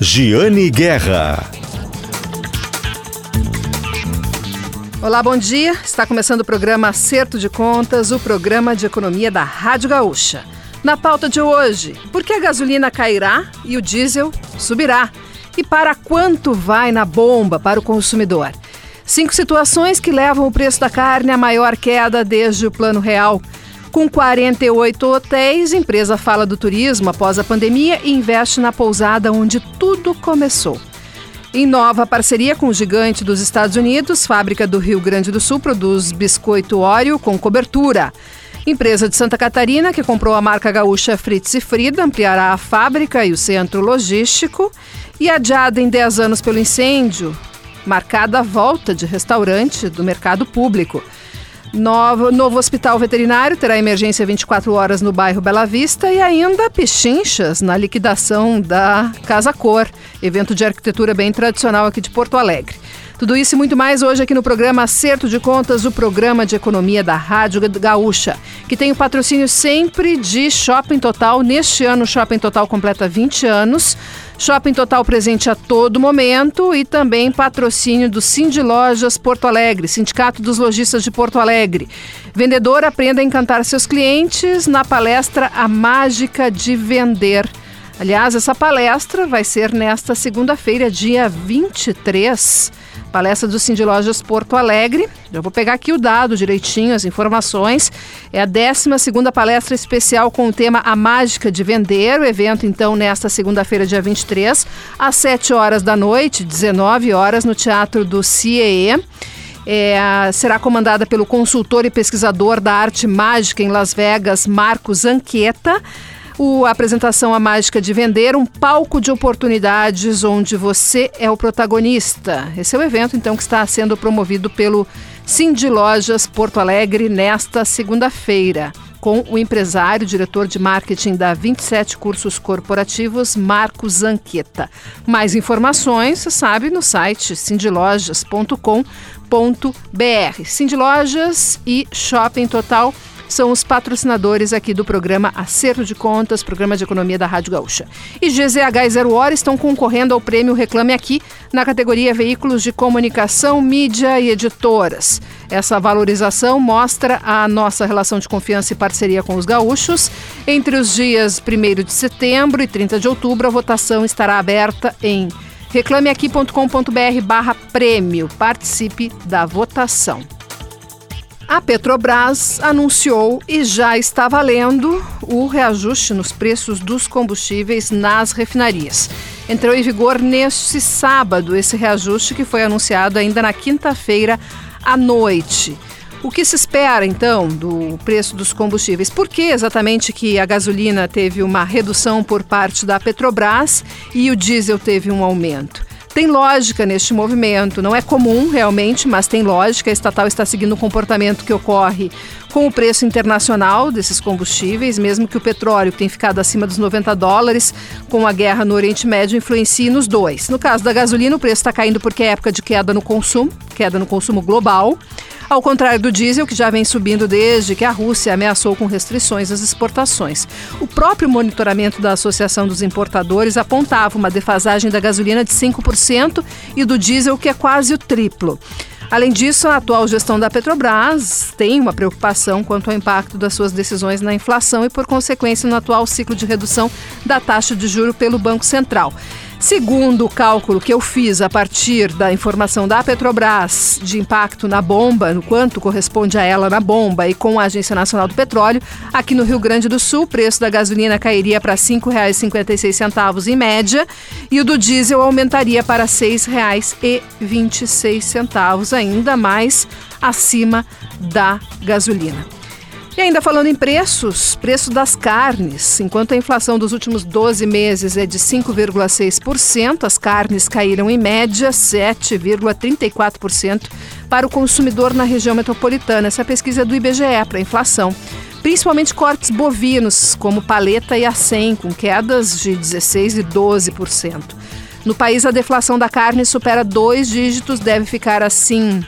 Giane Guerra. Olá, bom dia. Está começando o programa Acerto de Contas, o programa de economia da Rádio Gaúcha. Na pauta de hoje, por que a gasolina cairá e o diesel subirá? E para quanto vai na bomba para o consumidor? Cinco situações que levam o preço da carne à maior queda desde o Plano Real. Com 48 hotéis, empresa fala do turismo após a pandemia e investe na pousada onde tudo começou. Em nova parceria com o gigante dos Estados Unidos, fábrica do Rio Grande do Sul produz biscoito óleo com cobertura. Empresa de Santa Catarina, que comprou a marca gaúcha Fritz e Frida, ampliará a fábrica e o centro logístico. E adiada em 10 anos pelo incêndio, marcada a volta de restaurante do mercado público. Novo, novo hospital veterinário terá emergência 24 horas no bairro Bela Vista e ainda pechinchas na liquidação da Casa Cor, evento de arquitetura bem tradicional aqui de Porto Alegre. Tudo isso e muito mais hoje aqui no programa Acerto de Contas, o programa de economia da Rádio Gaúcha, que tem o patrocínio sempre de Shopping Total. Neste ano, o Shopping Total completa 20 anos. Shopping Total presente a todo momento e também patrocínio do Cindy Lojas Porto Alegre, Sindicato dos Lojistas de Porto Alegre. Vendedor aprenda a encantar seus clientes na palestra A Mágica de Vender. Aliás, essa palestra vai ser nesta segunda-feira, dia 23 Palestra do Cindy Lojas Porto Alegre. Já vou pegar aqui o dado direitinho, as informações. É a 12 palestra especial com o tema A Mágica de Vender. O evento, então, nesta segunda-feira, dia 23, às 7 horas da noite, 19 horas, no Teatro do CIEE. É, será comandada pelo consultor e pesquisador da arte mágica em Las Vegas, Marcos Anqueta o, apresentação A Mágica de Vender, um palco de oportunidades onde você é o protagonista. Esse é o evento, então, que está sendo promovido pelo Cindy Lojas Porto Alegre nesta segunda-feira com o empresário, diretor de marketing da 27 Cursos Corporativos, Marcos Zanqueta. Mais informações, você sabe, no site cindylojas.com.br. Cindy Lojas e Shopping Total são os patrocinadores aqui do programa Acerto de Contas, programa de economia da Rádio Gaúcha. E GZH e Zero Hora estão concorrendo ao prêmio Reclame Aqui na categoria Veículos de Comunicação, Mídia e Editoras. Essa valorização mostra a nossa relação de confiança e parceria com os gaúchos. Entre os dias 1 de setembro e 30 de outubro, a votação estará aberta em reclameaqui.com.br barra prêmio. Participe da votação. A Petrobras anunciou e já está valendo o reajuste nos preços dos combustíveis nas refinarias. Entrou em vigor neste sábado esse reajuste que foi anunciado ainda na quinta-feira à noite. O que se espera então do preço dos combustíveis? Por que exatamente que a gasolina teve uma redução por parte da Petrobras e o diesel teve um aumento? Tem lógica neste movimento, não é comum realmente, mas tem lógica. A estatal está seguindo o comportamento que ocorre com o preço internacional desses combustíveis, mesmo que o petróleo, tem ficado acima dos 90 dólares com a guerra no Oriente Médio, influencie nos dois. No caso da gasolina, o preço está caindo porque é época de queda no consumo, queda no consumo global. Ao contrário do diesel, que já vem subindo desde que a Rússia ameaçou com restrições às exportações. O próprio monitoramento da Associação dos Importadores apontava uma defasagem da gasolina de 5% e do diesel, que é quase o triplo. Além disso, a atual gestão da Petrobras tem uma preocupação quanto ao impacto das suas decisões na inflação e, por consequência, no atual ciclo de redução da taxa de juro pelo Banco Central. Segundo o cálculo que eu fiz a partir da informação da Petrobras de impacto na bomba, no quanto corresponde a ela na bomba e com a Agência Nacional do Petróleo, aqui no Rio Grande do Sul, o preço da gasolina cairia para R$ 5,56 em média e o do diesel aumentaria para R$ 6,26, ainda mais acima da gasolina. E ainda falando em preços, preço das carnes. Enquanto a inflação dos últimos 12 meses é de 5,6%, as carnes caíram em média 7,34% para o consumidor na região metropolitana. Essa pesquisa é do IBGE para a inflação. Principalmente cortes bovinos, como paleta e acém, com quedas de 16% e 12%. No país, a deflação da carne supera dois dígitos, deve ficar assim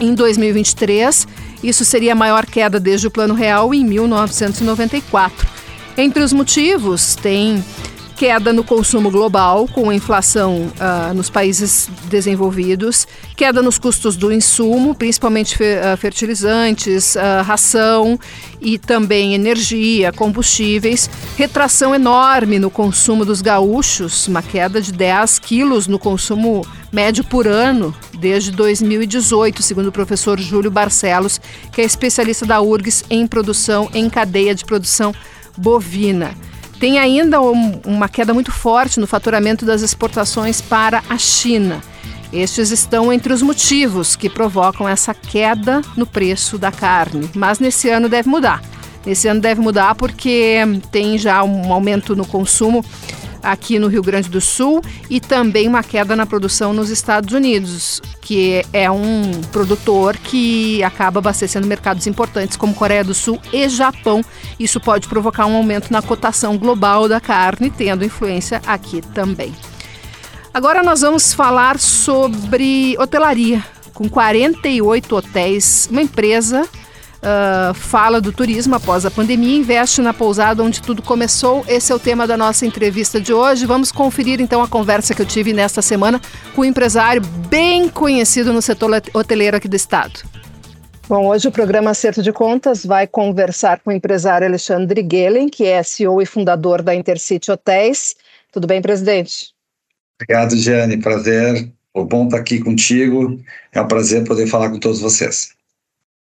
em 2023 isso seria a maior queda desde o Plano Real em 1994. Entre os motivos, tem queda no consumo global, com inflação uh, nos países desenvolvidos, queda nos custos do insumo, principalmente uh, fertilizantes, uh, ração e também energia, combustíveis, retração enorme no consumo dos gaúchos, uma queda de 10 quilos no consumo médio por ano desde 2018, segundo o professor Júlio Barcelos, que é especialista da URGS em produção em cadeia de produção bovina. Tem ainda um, uma queda muito forte no faturamento das exportações para a China. Estes estão entre os motivos que provocam essa queda no preço da carne, mas nesse ano deve mudar. Nesse ano deve mudar porque tem já um aumento no consumo aqui no Rio Grande do Sul e também uma queda na produção nos Estados Unidos, que é um produtor que acaba abastecendo mercados importantes como Coreia do Sul e Japão. Isso pode provocar um aumento na cotação global da carne, tendo influência aqui também. Agora nós vamos falar sobre hotelaria. Com 48 hotéis, uma empresa uh, fala do turismo após a pandemia, investe na pousada onde tudo começou. Esse é o tema da nossa entrevista de hoje. Vamos conferir então a conversa que eu tive nesta semana com um empresário bem conhecido no setor hoteleiro aqui do estado. Bom, hoje o programa Acerto de Contas vai conversar com o empresário Alexandre Gelen, que é CEO e fundador da Intercity Hotéis. Tudo bem, presidente? Obrigado, Jane. Prazer. O bom estar aqui contigo. É um prazer poder falar com todos vocês.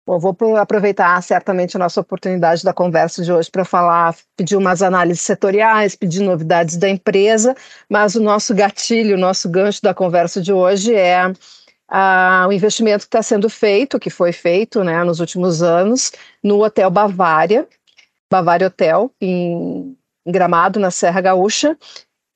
Bom, vou aproveitar certamente a nossa oportunidade da conversa de hoje para falar, pedir umas análises setoriais, pedir novidades da empresa, mas o nosso gatilho, o nosso gancho da conversa de hoje é o investimento que está sendo feito, que foi feito né, nos últimos anos, no Hotel Bavária, Bavária Hotel, em, em Gramado, na Serra Gaúcha,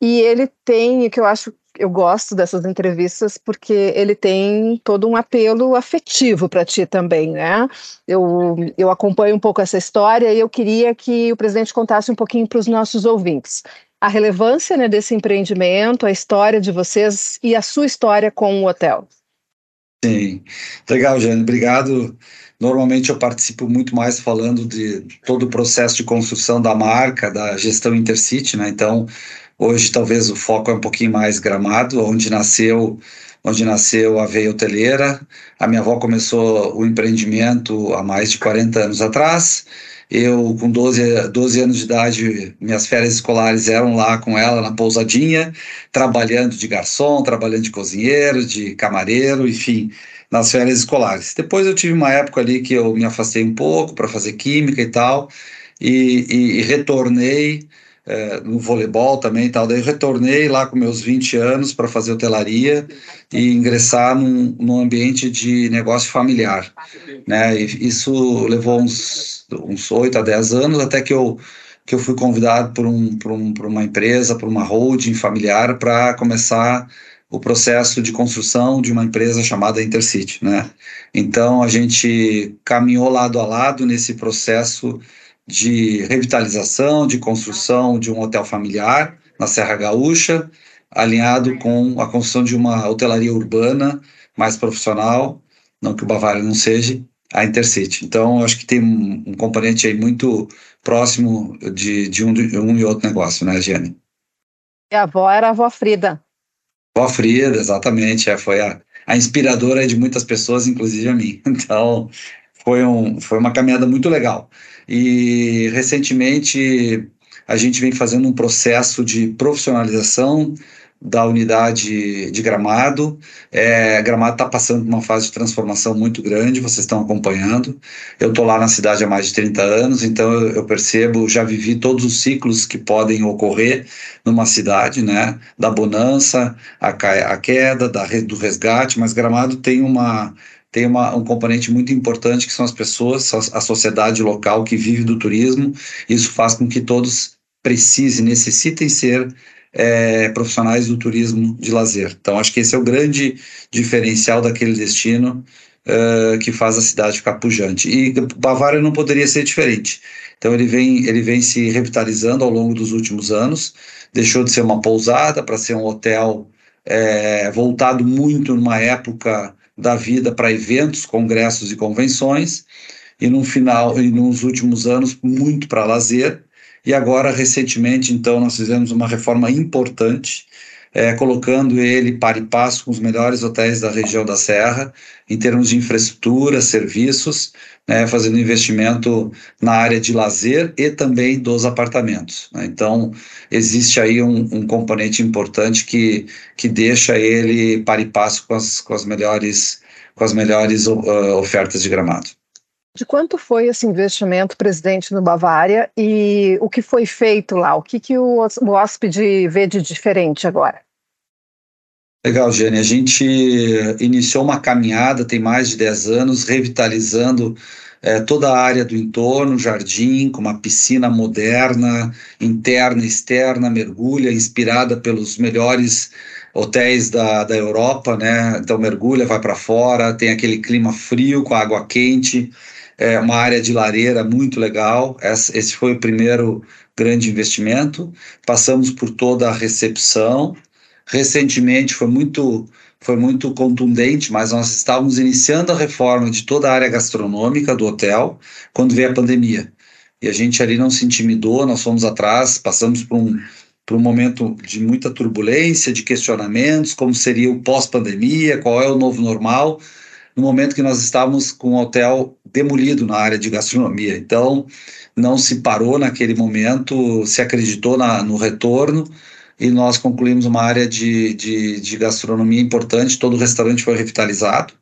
e ele tem, o que eu acho eu gosto dessas entrevistas porque ele tem todo um apelo afetivo para ti também, né? Eu, eu acompanho um pouco essa história e eu queria que o presidente contasse um pouquinho para os nossos ouvintes a relevância né, desse empreendimento, a história de vocês e a sua história com o hotel. Sim, legal, Jane, obrigado. Normalmente eu participo muito mais falando de todo o processo de construção da marca, da gestão Intercity, né? Então, Hoje talvez o foco é um pouquinho mais Gramado, onde nasceu onde nasceu a veia hoteleira. A minha avó começou o empreendimento há mais de 40 anos atrás. Eu, com 12, 12 anos de idade, minhas férias escolares eram lá com ela na pousadinha, trabalhando de garçom, trabalhando de cozinheiro, de camareiro, enfim, nas férias escolares. Depois eu tive uma época ali que eu me afastei um pouco para fazer química e tal, e, e, e retornei é, no voleibol também e tal. Daí retornei lá com meus 20 anos para fazer hotelaria e ingressar num, num ambiente de negócio familiar. Né? E isso levou uns, uns 8 a 10 anos até que eu, que eu fui convidado por, um, por, um, por uma empresa, por uma holding familiar para começar o processo de construção de uma empresa chamada Intercity, né? Então a gente caminhou lado a lado nesse processo de revitalização, de construção de um hotel familiar na Serra Gaúcha, alinhado com a construção de uma hotelaria urbana mais profissional, não que o Bavária não seja, a Intercity. Então, acho que tem um, um componente aí muito próximo de, de, um, de um e outro negócio, né, Giane? E a avó era a avó Frida. Avó Frida, exatamente, é, foi a, a inspiradora de muitas pessoas, inclusive a mim. Então, foi, um, foi uma caminhada muito legal. E recentemente a gente vem fazendo um processo de profissionalização da unidade de Gramado. É, Gramado está passando por uma fase de transformação muito grande, vocês estão acompanhando. Eu estou lá na cidade há mais de 30 anos, então eu, eu, percebo, já vivi todos os ciclos que podem ocorrer numa cidade, né? Da bonança, a, a queda, da, do resgate, mas Gramado tem uma tem uma, um componente muito importante que são as pessoas, a, sociedade local que vive do turismo. Isso faz com que todos precisem, necessitem ser é, profissionais do turismo de lazer. Então, acho que esse é o grande diferencial daquele destino uh, que faz a cidade ficar pujante. E Bavária não poderia ser diferente. Então, ele vem, ele vem se revitalizando ao longo dos últimos anos, deixou de ser uma pousada para ser um hotel é, voltado muito numa época da vida para eventos, congressos e convenções, e no final e nos últimos anos muito para lazer. e agora, recentemente, então, nós fizemos uma reforma importante, é, colocando ele para e passo com os melhores hotéis da região da Serra, em termos de infraestrutura, serviços, né, fazendo investimento na área de lazer e também dos apartamentos. Né? Então, existe aí um, um, componente importante que, que deixa ele para e passo com as, com as melhores, com as melhores uh, ofertas de gramado. De quanto foi esse investimento, presidente, no Bavária e o que foi feito lá? O que, que o, o hóspede vê de diferente agora? Legal, Jane. A gente iniciou uma caminhada, tem mais de 10 anos, revitalizando é, toda a área do entorno, jardim, com uma piscina moderna, interna externa, mergulha, inspirada pelos melhores hotéis da, da Europa, né? Então mergulha, vai para fora, tem aquele clima frio com água quente é uma área de lareira muito legal. Esse foi o primeiro grande investimento. Passamos por toda a recepção. Recentemente foi muito foi muito contundente, mas nós estávamos iniciando a reforma de toda a área gastronômica do hotel quando veio a pandemia. E a gente ali não se intimidou, nós fomos atrás, passamos por um, por um momento de muita turbulência, de questionamentos, como seria o pós-pandemia, qual é o novo normal, no momento que nós estávamos com o hotel demolido na área de gastronomia. Então, não se parou naquele momento, se acreditou na, no retorno e nós concluímos uma área de, de, de, gastronomia importante, todo o restaurante foi revitalizado,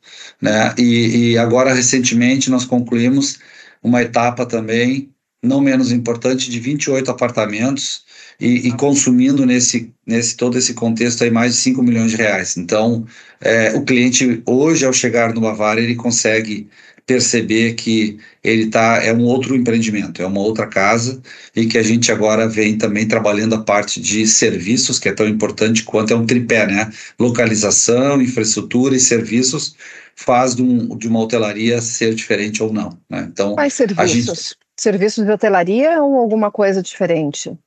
né? E, e agora, recentemente, nós concluímos uma etapa também, não menos importante, de 28 apartamentos, e, e, consumindo nesse, nesse todo esse contexto aí mais de 5 milhões de reais. Então, é, o cliente hoje, ao chegar no Bavária, ele consegue perceber que ele tá é um outro empreendimento, é uma outra casa e que a gente agora vem também trabalhando a parte de serviços, que é tão importante quanto é um tripé, né? Localização, infraestrutura e serviços faz de, um, de uma hotelaria ser diferente ou não. Né? Então, Quais serviços? Gente... Serviços de hotelaria ou alguma coisa diferente?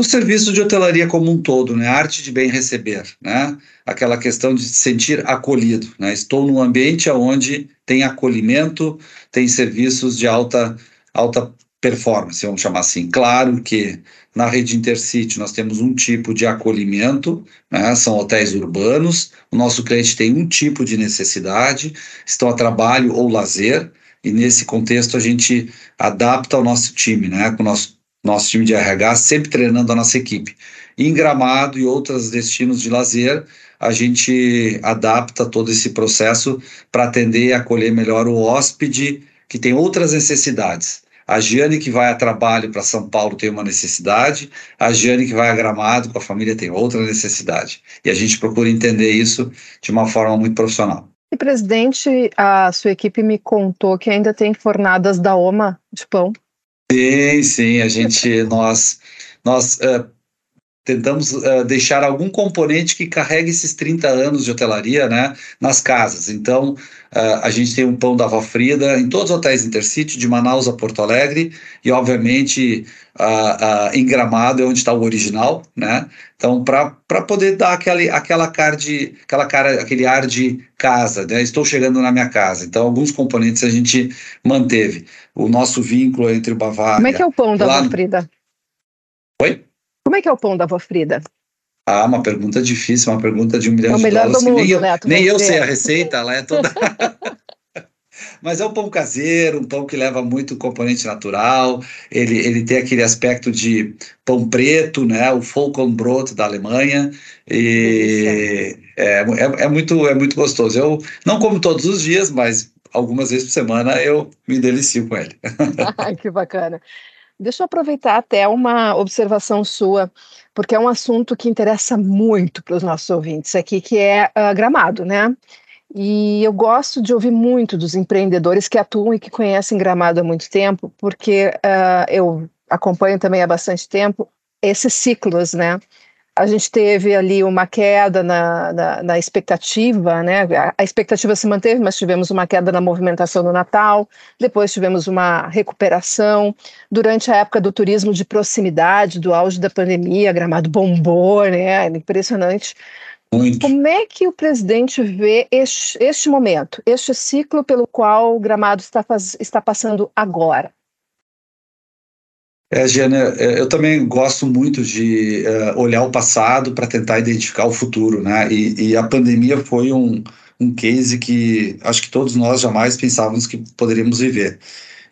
O serviço de hotelaria como um todo, né? A arte de bem receber, né? Aquela questão de se sentir acolhido, né? Estou num ambiente onde tem acolhimento, tem serviços de alta alta performance, vamos chamar assim. Claro que na rede Intercity nós temos um tipo de acolhimento, né? são hotéis urbanos, o nosso cliente tem um tipo de necessidade, estão a trabalho ou lazer, e nesse contexto a gente adapta o nosso time, né? com o nosso nosso time de RH sempre treinando a nossa equipe. Em Gramado e outros destinos de lazer, a gente adapta todo esse processo para atender e acolher melhor o hóspede que tem outras necessidades. A Giane que vai a trabalho para São Paulo tem uma necessidade, a Giane que vai a Gramado com a família tem outra necessidade. E a gente procura entender isso de uma forma muito profissional. E presidente, a sua equipe me contou que ainda tem fornadas da OMA de pão. Sim, sim, a gente, nós, nós uh, tentamos uh, deixar algum componente que carregue esses 30 anos de hotelaria, né, nas casas. Então, uh, a gente tem um pão da Avó Frida em todos os hotéis Intercity, de Manaus a Porto Alegre, e obviamente em Gramado é onde está o original, né? Então, para poder dar aquele, aquela, cara de, aquela cara, aquele ar de casa, né? Estou chegando na minha casa. Então, alguns componentes a gente manteve. O nosso vínculo entre o Bavária... Como é que é o pão da Avó Frida? Oi? Como é que é o pão da Avó Frida? Ah, uma pergunta difícil, uma pergunta de um milhão é de dólares. Mundo, nem eu, né? nem eu sei a receita, ela é toda... Mas é um pão caseiro, um pão que leva muito componente natural, ele, ele tem aquele aspecto de pão preto, né? O Vollkornbrot da Alemanha, e é, é, é, muito, é muito gostoso. Eu não como todos os dias, mas algumas vezes por semana eu me delicio com ele. que bacana. Deixa eu aproveitar até uma observação sua, porque é um assunto que interessa muito para os nossos ouvintes aqui, que é uh, gramado, né? E eu gosto de ouvir muito dos empreendedores que atuam e que conhecem Gramado há muito tempo, porque uh, eu acompanho também há bastante tempo esses ciclos, né? A gente teve ali uma queda na, na, na expectativa, né? A, a expectativa se manteve, mas tivemos uma queda na movimentação no Natal, depois tivemos uma recuperação. Durante a época do turismo de proximidade, do auge da pandemia, Gramado bombou, né? Impressionante. Muito. Como é que o presidente vê este, este momento, este ciclo pelo qual o Gramado está, faz, está passando agora? É, Giana, é, eu também gosto muito de uh, olhar o passado para tentar identificar o futuro, né? E, e, a pandemia foi um, um case que acho que todos nós jamais pensávamos que poderíamos viver.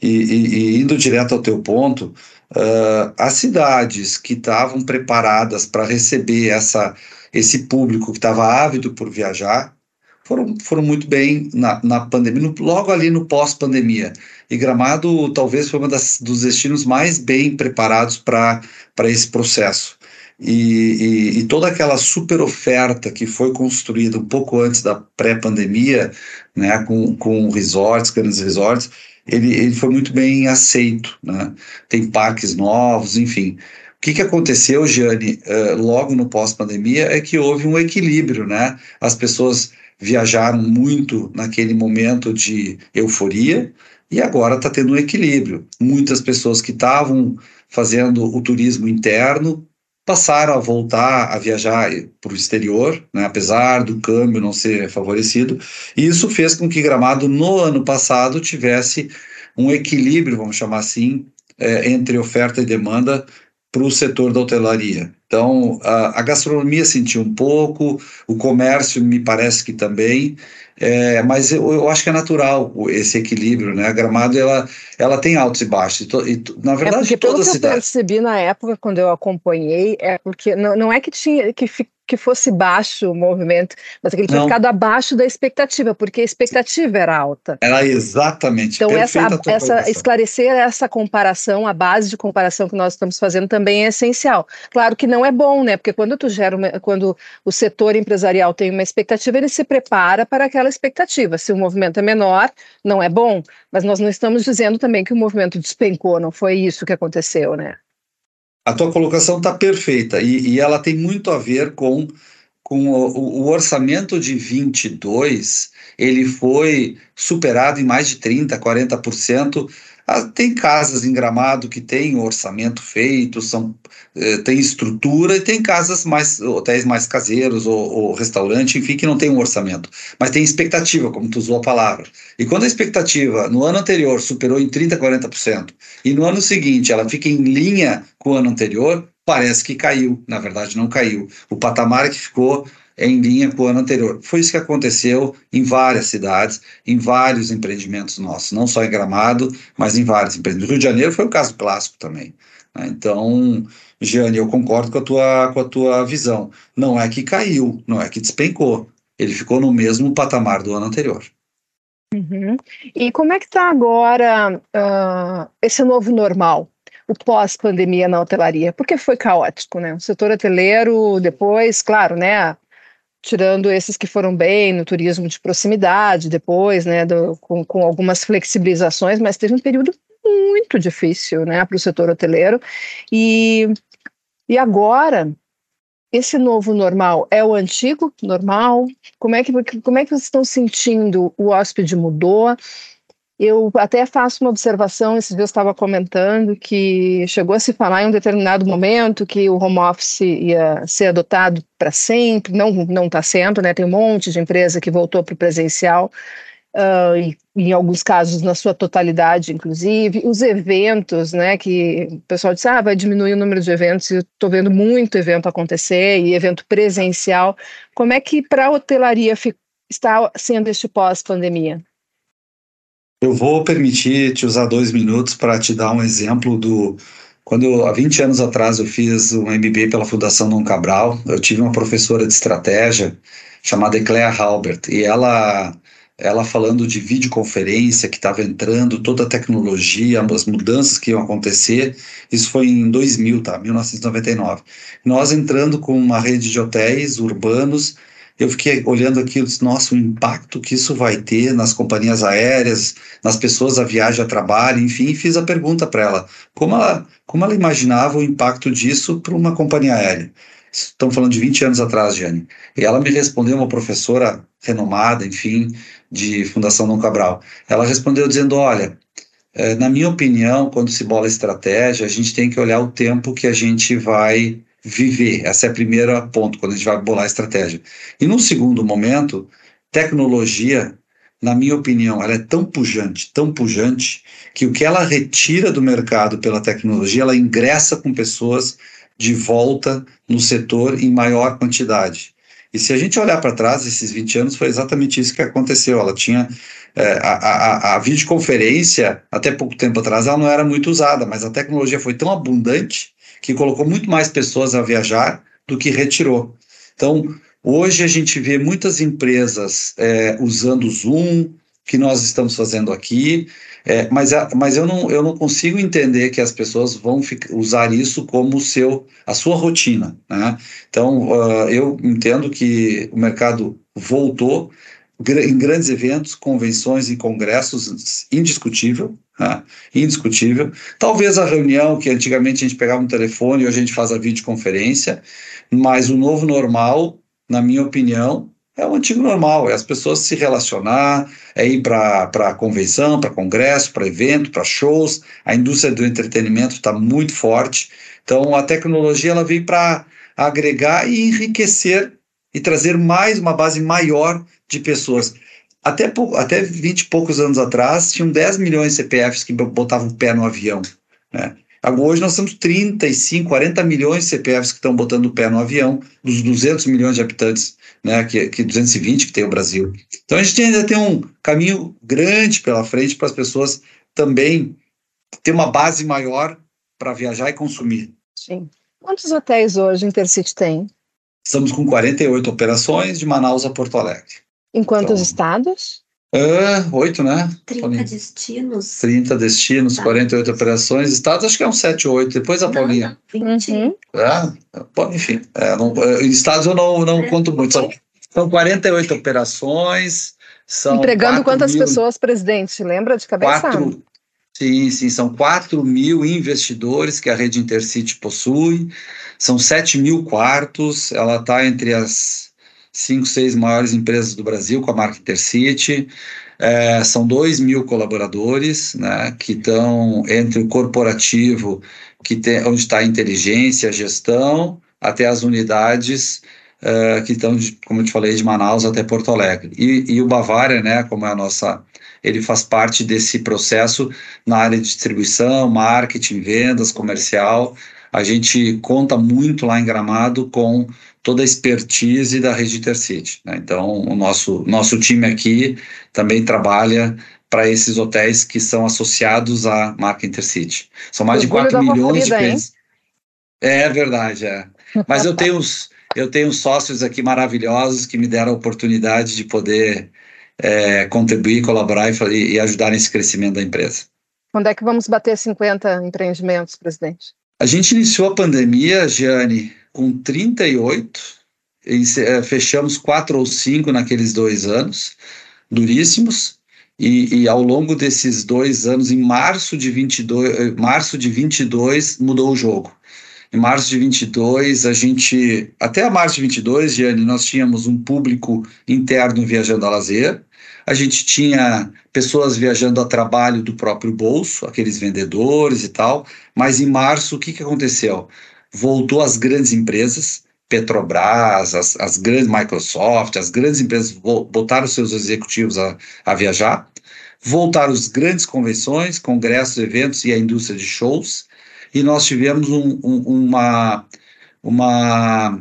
E, e, e indo direto ao teu ponto, uh, as cidades que estavam preparadas para receber essa, esse público que estava ávido por viajar foram, foram muito bem na, na pandemia, no, logo ali no pós-pandemia. E Gramado talvez foi um dos destinos mais bem preparados para esse processo. E, e, e, toda aquela super oferta que foi construída um pouco antes da pré-pandemia, né, com, com resorts, grandes resorts, ele, ele foi muito bem aceito. Né? Tem parques novos, enfim. O que, que aconteceu, Gianni, uh, logo no pós-pandemia, é que houve um equilíbrio, né? As pessoas viajaram muito naquele momento de euforia, e agora está tendo um equilíbrio. Muitas pessoas que estavam fazendo o turismo interno passaram a voltar a viajar para o exterior, né, apesar do câmbio não ser favorecido, e isso fez com que Gramado, no ano passado, tivesse um equilíbrio, vamos chamar assim, é, entre oferta e demanda para o setor da hotelaria. Então, a, a, gastronomia sentiu um pouco, o comércio me parece que também, é, mas eu, eu, acho que é natural esse equilíbrio, né? A Gramado, ela, ela tem altos e baixos, e, to, e na verdade, é porque, toda pelo a cidade... que eu percebi na época, quando eu acompanhei, é porque não, não é que tinha que que fosse baixo o movimento, mas que ele tinha ficado abaixo da expectativa, porque a expectativa era alta. Era exatamente. Então, essa, essa esclarecer essa comparação, a base de comparação que nós estamos fazendo também é essencial. Claro que não é bom, né? Porque quando tu gera uma, quando o setor empresarial tem uma expectativa, ele se prepara para aquela expectativa. Se o movimento é menor, não é bom. Mas nós não estamos dizendo também que o movimento despencou, não foi isso que aconteceu, né? A tua colocação está perfeita e, e, ela tem muito a ver com, com o, o, orçamento de 22, ele foi superado em mais de 30%, 40%, ah, tem casas em Gramado que têm orçamento feito, são, eh, tem estrutura, e tem casas mais, hotéis mais caseiros, ou, ou, restaurante, enfim, que não tem um orçamento. Mas tem expectativa, como tu usou a palavra. E quando a expectativa no ano anterior superou em 30%, 40%, e no ano seguinte ela fica em linha com o ano anterior, parece que caiu. Na verdade, não caiu. O patamar é que ficou em linha com o ano anterior. Foi isso que aconteceu em várias cidades, em vários empreendimentos nossos, não só em Gramado, mas em vários empreendimentos. Rio de Janeiro foi o caso clássico também. Né? Então, Giane, eu concordo com a, tua, com a tua visão. Não é que caiu, não é que despencou. Ele ficou no mesmo patamar do ano anterior. Uhum. E como é que está agora uh, esse novo normal? o pós-pandemia na hotelaria, porque foi caótico, né? O setor hoteleiro depois, claro, né? Tirando esses que foram bem no turismo de proximidade depois, né, do, com, com algumas flexibilizações, mas teve um período muito difícil, né, para o setor hoteleiro. E, e agora, esse novo normal é o antigo normal? Como é que, como é que vocês estão sentindo? O hóspede mudou? Eu até faço uma observação, esses dias eu estava comentando que chegou a se falar em um determinado momento que o home office ia ser adotado para sempre, não não está sendo, né? Tem um monte de empresa que voltou para o presencial, uh, e, em alguns casos na sua totalidade, inclusive. Os eventos, né? Que o pessoal disse, ah, vai diminuir o número de eventos, estou vendo muito evento acontecer, e evento presencial. Como é que para a hotelaria está sendo este pós-pandemia? Eu vou permitir te usar dois minutos para te dar um exemplo do. Quando há 20 anos atrás eu fiz um MBA pela Fundação Dom Cabral, eu tive uma professora de estratégia chamada Eclair Halbert, e ela, ela falando de videoconferência que estava entrando, toda a tecnologia, as mudanças que iam acontecer, isso foi em 2000, tá? 1999. Nós entrando com uma rede de hotéis urbanos eu fiquei olhando aquilo e disse, nossa, o impacto que isso vai ter nas companhias aéreas, nas pessoas a viagem, a trabalho, enfim, fiz a pergunta para ela, como ela, como ela imaginava o impacto disso para uma companhia aérea. Estamos falando de 20 anos atrás, Jane. E ela me respondeu, uma professora renomada, enfim, de Fundação Dom Cabral. Ela respondeu dizendo, olha, é, na minha opinião, quando se bola estratégia, a gente tem que olhar o tempo que a gente vai viver. Essa é a primeira ponto, quando a gente vai bolar a estratégia. E no segundo momento, tecnologia na minha opinião, ela é tão pujante, tão pujante, que o que ela retira do mercado pela tecnologia, ela ingressa com pessoas de volta no setor em maior quantidade. E se a gente olhar para trás, esses 20 anos, foi exatamente isso que aconteceu. Ela tinha. É, a, a, a videoconferência, até pouco tempo atrás, ela não era muito usada, mas a tecnologia foi tão abundante que colocou muito mais pessoas a viajar do que retirou. Então, hoje a gente vê muitas empresas é, usando o Zoom, que nós estamos fazendo aqui, é, mas, mas eu, não, eu não consigo entender que as pessoas vão ficar, usar isso como seu, a sua rotina. Né? Então, uh, eu entendo que o mercado voltou em grandes eventos, convenções e congressos, indiscutível, né? indiscutível. Talvez a reunião que antigamente a gente pegava um telefone, hoje a gente faz a videoconferência, mas o novo normal, na minha opinião, é o antigo normal, é as pessoas se relacionar, é ir para convenção, para congresso, para evento, para shows. A indústria do entretenimento está muito forte. Então, a tecnologia ela veio para agregar e enriquecer e trazer mais uma base maior de pessoas. Até, até 20 e poucos anos atrás, tinham 10 milhões de CPFs que botavam o pé no avião. Né? Hoje nós temos 35, 40 milhões de CPFs que estão botando o pé no avião, dos 200 milhões de habitantes, né, que, que 220 que tem o Brasil. Então a gente ainda tem um caminho grande pela frente para as pessoas também ter uma base maior para viajar e consumir. Sim. Quantos hotéis hoje Intercity tem? Estamos com 48 operações de Manaus a Porto Alegre. Em quantos então, estados? Uh, oito, né? 30 destinos. 30 destinos, tá. 48 operações. Estados, acho que é um 7 ou 8. Depois a Paulinha. Não, 20. Uhum. É, enfim, é, não, é, estados eu não, não é. conto muito. São, são 48 operações. São Empregando quantas mil, pessoas, presidente? Lembra de cabeça? Quatro, sim, sim. São 4 mil investidores que a rede Intercity possui. São 7 mil quartos. Ela está entre as cinco, seis maiores empresas do Brasil com a marca Intercity. É, são dois mil colaboradores, né, que estão entre o corporativo, que tem, onde está a inteligência, a gestão, até as unidades uh, que estão, como eu te falei, de Manaus até Porto Alegre. E, e, o Bavária, né, como é a nossa, ele faz parte desse processo na área de distribuição, marketing, vendas, comercial. A gente conta muito lá em Gramado com toda a expertise da rede Intercity. Né? Então, o nosso, nosso time aqui também trabalha para esses hotéis que são associados à marca Intercity. São mais de 4 milhões de clientes. É verdade, é. Mas eu tenho, eu tenho sócios aqui maravilhosos que me deram a oportunidade de poder é, contribuir, colaborar e, e ajudar nesse crescimento da empresa. Quando é que vamos bater 50 empreendimentos, presidente? A gente iniciou a pandemia, Giane, com 38, e eh, fechamos quatro ou cinco naqueles dois anos, duríssimos, e, e, ao longo desses dois anos, em março de 22, eh, março de 22 mudou o jogo. Em março de 22, a gente, até a março de 22, Gianni, nós tínhamos um público interno viajando a lazer, a gente tinha pessoas viajando a trabalho do próprio bolso, aqueles vendedores e tal, mas em março, o que, que aconteceu? Voltou às grandes empresas, Petrobras, as, as grandes Microsoft, as grandes empresas botaram seus executivos a, a viajar, voltaram as grandes convenções, congressos, eventos e a indústria de shows, e nós tivemos um, um, uma, uma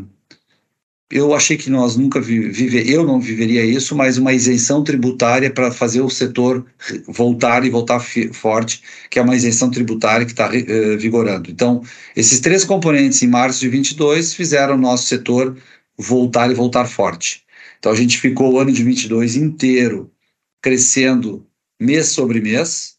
eu achei que nós nunca viver, eu não viveria isso, mas uma isenção tributária para fazer o setor voltar e voltar forte, que é uma isenção tributária que está uh, vigorando. Então, esses três componentes em março de 22 fizeram o nosso setor voltar e voltar forte. Então, a gente ficou o ano de 22 inteiro crescendo mês sobre mês,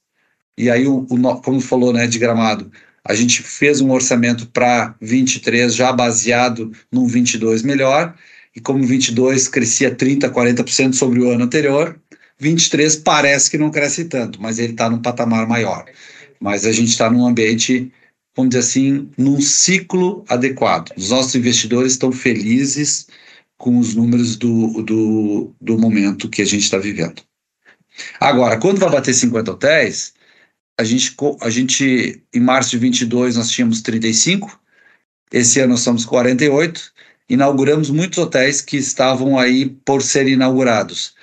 e aí, o, o como falou, né, de gramado, a gente fez um orçamento para 23 já baseado num 22 melhor, e como 22 crescia 30, 40% sobre o ano anterior, 23 parece que não cresce tanto, mas ele está num patamar maior. Mas a gente está num ambiente, vamos dizer assim, num ciclo adequado. Os nossos investidores estão felizes com os números do, do, do momento que a gente está vivendo. Agora, quando vai bater 50 hotéis, a gente, a gente, em março de 22, nós tínhamos 35, esse ano nós somos 48, inauguramos muitos hotéis que estavam aí por serem inaugurados.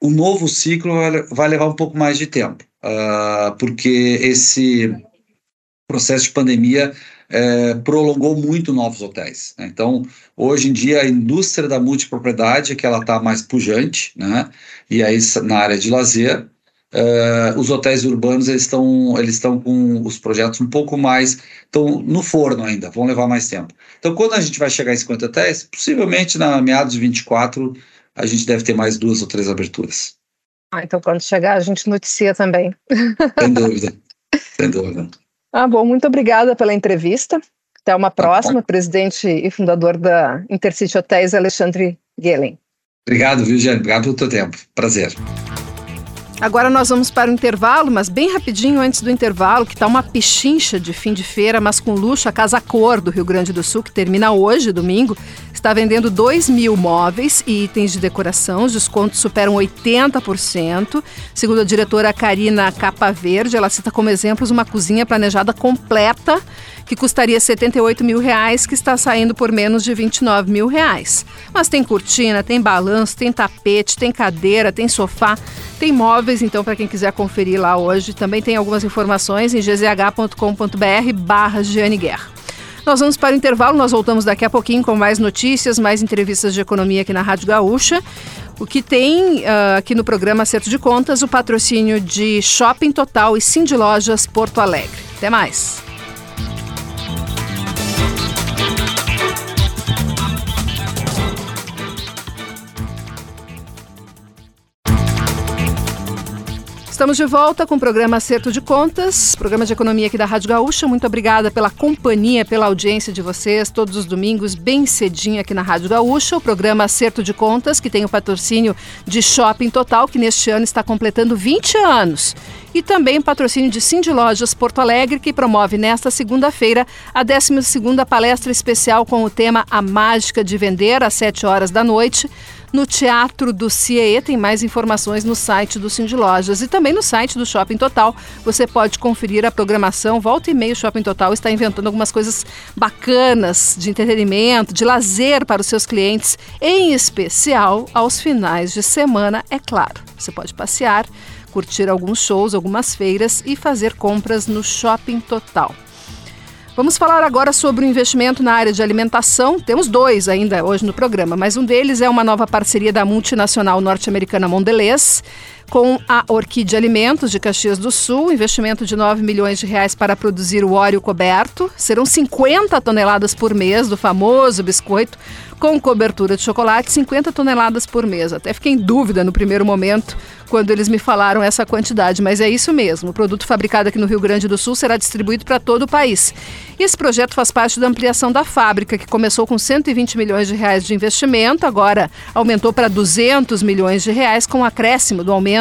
o novo ciclo vai levar um pouco mais de tempo, uh, porque esse processo de pandemia é, prolongou muito novos hotéis. Né? Então, hoje em dia, a indústria da multipropriedade é que ela está mais pujante, né? e aí na área de lazer, Uh, os hotéis urbanos eles estão eles estão com os projetos um pouco mais estão no forno ainda vão levar mais tempo. Então quando a gente vai chegar em 50 hotéis possivelmente na meados de 24 a gente deve ter mais duas ou três aberturas. Ah, então quando chegar a gente noticia também. Sem dúvida sem dúvida. Ah bom muito obrigada pela entrevista. Até uma tá próxima tá presidente e fundador da Intercity Hotéis Alexandre Gehlen obrigado viu Jane obrigado pelo teu tempo. Prazer Agora nós vamos para o intervalo, mas bem rapidinho antes do intervalo, que está uma pichincha de fim de feira, mas com luxo, a Casa Cor do Rio Grande do Sul, que termina hoje, domingo, está vendendo 2 mil móveis e itens de decoração. Os descontos superam 80%. Segundo a diretora Karina Capa Verde, ela cita como exemplos uma cozinha planejada completa que custaria 78 mil reais, que está saindo por menos de 29 mil reais. Mas tem cortina, tem balanço, tem tapete, tem cadeira, tem sofá, tem móveis, então para quem quiser conferir lá hoje, também tem algumas informações em gzh.com.br barra Guerra. Nós vamos para o intervalo, nós voltamos daqui a pouquinho com mais notícias, mais entrevistas de economia aqui na Rádio Gaúcha. O que tem uh, aqui no programa Acerto de Contas, o patrocínio de Shopping Total e Cindy Lojas Porto Alegre. Até mais. Estamos de volta com o programa Acerto de Contas, programa de economia aqui da Rádio Gaúcha. Muito obrigada pela companhia, pela audiência de vocês, todos os domingos, bem cedinho aqui na Rádio Gaúcha. O programa Acerto de Contas, que tem o patrocínio de Shopping Total, que neste ano está completando 20 anos. E também patrocínio de Cindy Lojas Porto Alegre, que promove nesta segunda-feira a 12ª palestra especial com o tema A Mágica de Vender, às 7 horas da noite no Teatro do CIE. Tem mais informações no site do Cindy Lojas e também no site do Shopping Total. Você pode conferir a programação. Volta e meia, o Shopping Total está inventando algumas coisas bacanas de entretenimento, de lazer para os seus clientes, em especial aos finais de semana, é claro. Você pode passear, curtir alguns shows, algumas feiras e fazer compras no Shopping Total. Vamos falar agora sobre o investimento na área de alimentação. Temos dois ainda hoje no programa, mas um deles é uma nova parceria da multinacional norte-americana Mondelez com a Orquídea Alimentos de Caxias do Sul, investimento de 9 milhões de reais para produzir o óleo coberto. Serão 50 toneladas por mês do famoso biscoito com cobertura de chocolate, 50 toneladas por mês. Até fiquei em dúvida no primeiro momento quando eles me falaram essa quantidade, mas é isso mesmo. O produto fabricado aqui no Rio Grande do Sul será distribuído para todo o país. E esse projeto faz parte da ampliação da fábrica, que começou com 120 milhões de reais de investimento, agora aumentou para 200 milhões de reais, com acréscimo do aumento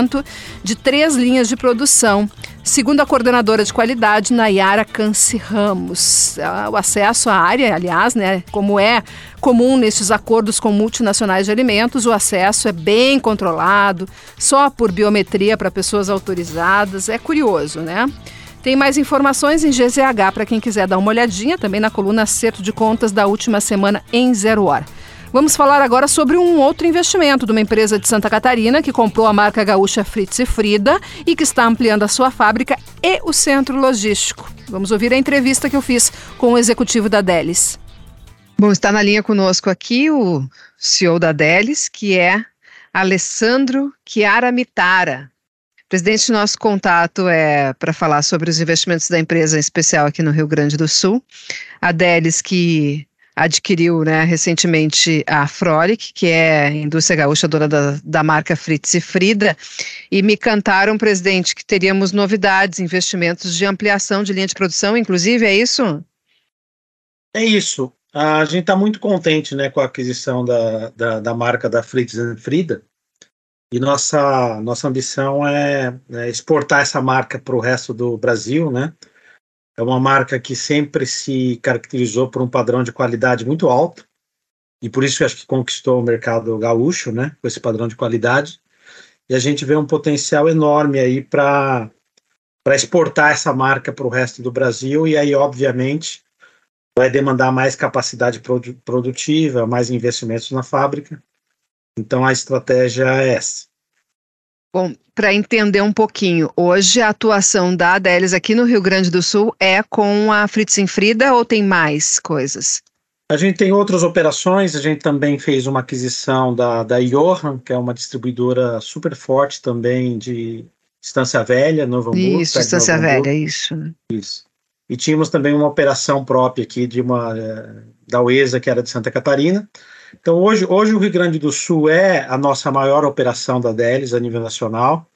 de três linhas de produção. Segundo a coordenadora de qualidade, Nayara Canci Ramos, o acesso à área, aliás, né, como é comum nesses acordos com multinacionais de alimentos, o acesso é bem controlado, só por biometria para pessoas autorizadas. É curioso, né? Tem mais informações em GZH para quem quiser dar uma olhadinha, também na coluna Acerto de Contas da última semana em Zero Hora. Vamos falar agora sobre um outro investimento de uma empresa de Santa Catarina que comprou a marca gaúcha Fritz e Frida e que está ampliando a sua fábrica e o centro logístico. Vamos ouvir a entrevista que eu fiz com o executivo da Delis. Bom, está na linha conosco aqui o CEO da Delis, que é Alessandro Chiara Mitara. Presidente, nosso contato é para falar sobre os investimentos da empresa em especial aqui no Rio Grande do Sul. A Delis, que adquiriu né, recentemente a Frolic, que é a indústria gaúcha dona da, da marca Fritz e Frida, e me cantaram, presidente, que teríamos novidades, investimentos de ampliação de linha de produção, inclusive, é isso? É isso. A gente está muito contente né, com a aquisição da, da, da marca da Fritz e Frida, e nossa, nossa ambição é, é exportar essa marca para o resto do Brasil, né? É uma marca que sempre se caracterizou por um padrão de qualidade muito alto e por isso acho que conquistou o mercado gaúcho, né, com esse padrão de qualidade. E a gente vê um potencial enorme aí para para exportar essa marca para o resto do Brasil e aí obviamente vai demandar mais capacidade produtiva, mais investimentos na fábrica. Então a estratégia é essa. Bom, para entender um pouquinho, hoje a atuação da Adélis aqui no Rio Grande do Sul é com a Fritz Frida ou tem mais coisas? A gente tem outras operações, a gente também fez uma aquisição da, da Johan, que é uma distribuidora super forte também de Estância Velha, Novo Hamburgo. Isso, Estância Velha, isso. Isso. E tínhamos também uma operação própria aqui de uma eh, da UESA, que era de Santa Catarina. Então, hoje, hoje o Rio Grande do Sul é a nossa maior operação da Delis a nível nacional.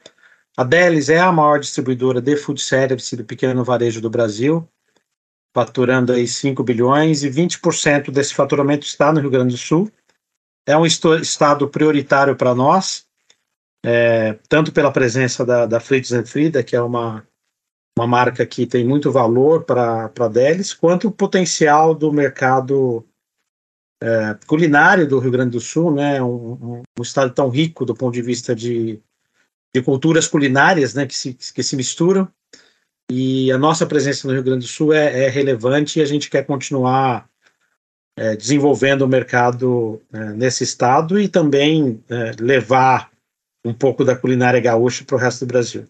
A Delis é a maior distribuidora de food service do pequeno varejo do Brasil, faturando aí 5 bilhões e 20% desse faturamento está no Rio Grande do Sul. É um estado prioritário para nós, é, tanto pela presença da, da Fritz Frida, que é uma, uma marca que tem muito valor para a Delis, quanto o potencial do mercado é, culinário do Rio Grande do Sul, né, um, um, estado tão rico do ponto de vista de, de culturas culinárias, né, que se, que se misturam, e a nossa presença no Rio Grande do Sul é, é relevante e a gente quer continuar é, desenvolvendo o mercado é, nesse estado e também é, levar um pouco da culinária gaúcha para o resto do Brasil.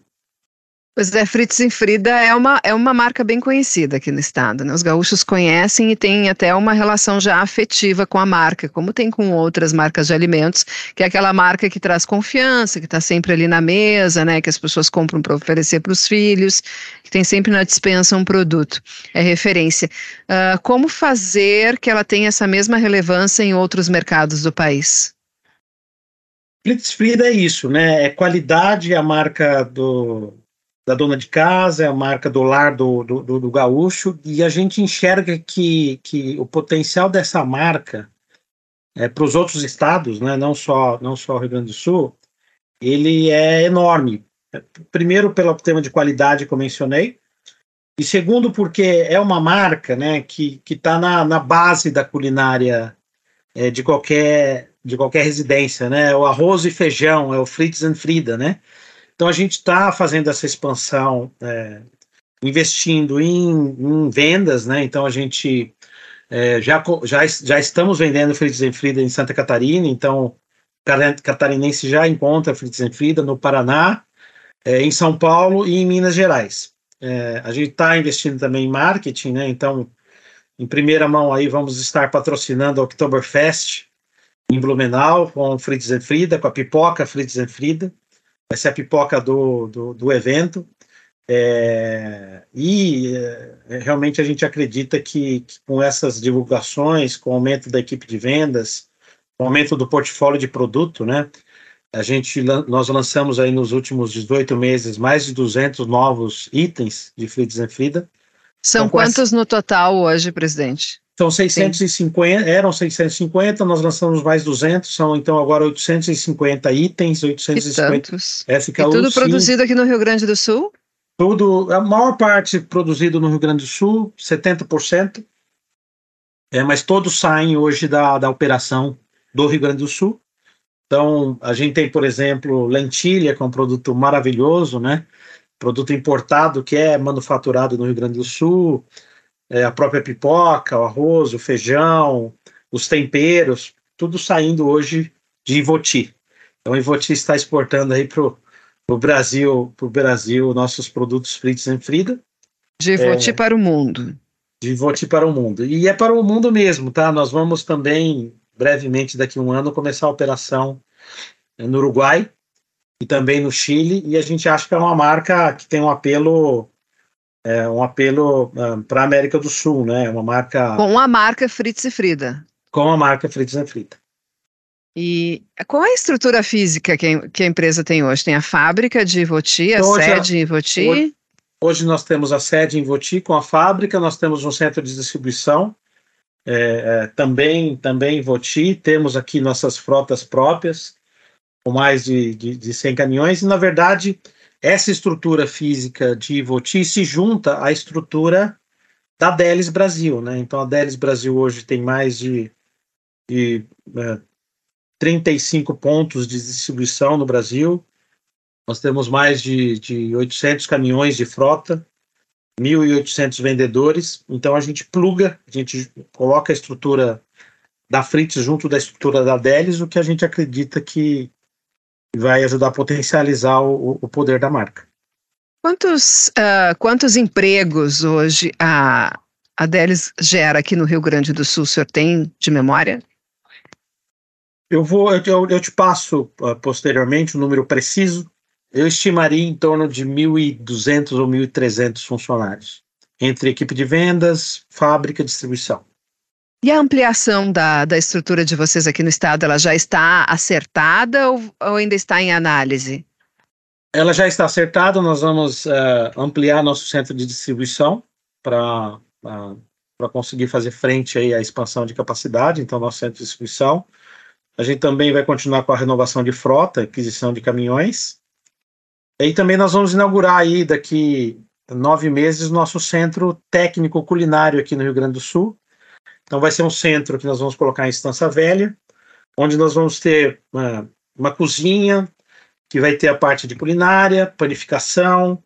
Pois é, Fritz e Frida é uma, é uma marca bem conhecida aqui no estado. Né? Os gaúchos conhecem e têm até uma relação já afetiva com a marca, como tem com outras marcas de alimentos, que é aquela marca que traz confiança, que está sempre ali na mesa, né? que as pessoas compram para oferecer para os filhos, que tem sempre na dispensa um produto. É referência. Uh, como fazer que ela tenha essa mesma relevância em outros mercados do país? Fritz Frida é isso, né? É qualidade, a marca do, da dona de casa, é a marca do lar do, do, do, do gaúcho, e a gente enxerga que, que o potencial dessa marca é, para os outros estados, né, não, só, não só o Rio Grande do Sul, ele é enorme. Primeiro, pelo tema de qualidade que eu mencionei, e segundo, porque é uma marca né, que está na, na base da culinária é, de, qualquer, de qualquer residência. Né? O arroz e feijão, é o Fritz and Frida, né? Então a gente está fazendo essa expansão, é, investindo em, em, vendas, né? Então a gente é, já, já, já estamos vendendo Fritz Frida em Santa Catarina, então catarinense já encontra Fritz Frida no Paraná, é, em São Paulo e em Minas Gerais. É, a gente está investindo também em marketing, né? Então, em primeira mão aí vamos estar patrocinando o Oktoberfest em Blumenau com Fritz Frida, com a pipoca Fritz Frida vai ser a pipoca do, do, do evento. É, e é, realmente a gente acredita que, que, com essas divulgações, com o aumento da equipe de vendas, com o aumento do portfólio de produto, né? A gente, nós lançamos aí nos últimos 18 meses mais de 200 novos itens de Fritz Frida. São então, quantos essa... no total hoje, presidente? São 650, Sim. eram 650, nós lançamos mais 200, são então agora 850 itens, 850. É, fica e tudo produzido aqui no Rio Grande do Sul? Tudo, a maior parte produzido no Rio Grande do Sul, 70%, é, mas todos saem hoje da, da operação do Rio Grande do Sul. Então, a gente tem, por exemplo, lentilha, que é um produto maravilhoso, né? Produto importado que é manufaturado no Rio Grande do Sul é, a própria pipoca, o arroz, o feijão, os temperos, tudo saindo hoje de Ivoti. Então, Ivoti está exportando aí para o Brasil, pro Brasil, nossos produtos fritos em Frida. De Ivoti é, para o mundo. De Ivoti para o mundo. E é para o mundo mesmo, tá? Nós vamos também, brevemente, daqui a um ano, começar a operação no Uruguai e também no Chile, e a gente acha que é uma marca que tem um apelo é um apelo ah, para a América do Sul, né? Uma marca. Com a marca Fritz e Frida. Com a marca Fritz e Frida. E qual é a estrutura física que a, que a empresa tem hoje? Tem a fábrica de Ivoti, a hoje, sede em Ivoti? Hoje, hoje, nós temos a sede em Ivoti com a fábrica, nós temos um centro de distribuição é, é, também, também em Ivoti, temos aqui nossas frotas próprias, com mais de, de, de 100 caminhões, e na verdade essa estrutura física de Ivoti se junta à estrutura da Delis Brasil, né? Então a Delis Brasil hoje tem mais de, de é, 35 pontos de distribuição no Brasil. Nós temos mais de, de 800 caminhões de frota, 1.800 vendedores. Então a gente pluga, a gente coloca a estrutura da Fritz junto da estrutura da Delis, o que a gente acredita que e vai ajudar a potencializar o, o poder da marca. Quantos, uh, quantos empregos hoje a, a Delis gera aqui no Rio Grande do Sul? O senhor tem de memória? Eu vou, eu, eu te passo uh, posteriormente o número preciso. Eu estimaria em torno de 1.200 ou 1.300 funcionários, entre equipe de vendas, fábrica e distribuição. E a ampliação da, da estrutura de vocês aqui no estado, ela já está acertada ou, ou ainda está em análise? Ela já está acertada, nós vamos uh, ampliar nosso centro de distribuição para uh, conseguir fazer frente aí à expansão de capacidade, então nosso centro de distribuição. A gente também vai continuar com a renovação de frota, aquisição de caminhões. E também nós vamos inaugurar aí daqui nove meses nosso centro técnico culinário aqui no Rio Grande do Sul. Então vai ser um centro que nós vamos colocar em Estância Velha, onde nós vamos ter uma, uma cozinha, que vai ter a parte de culinária, panificação,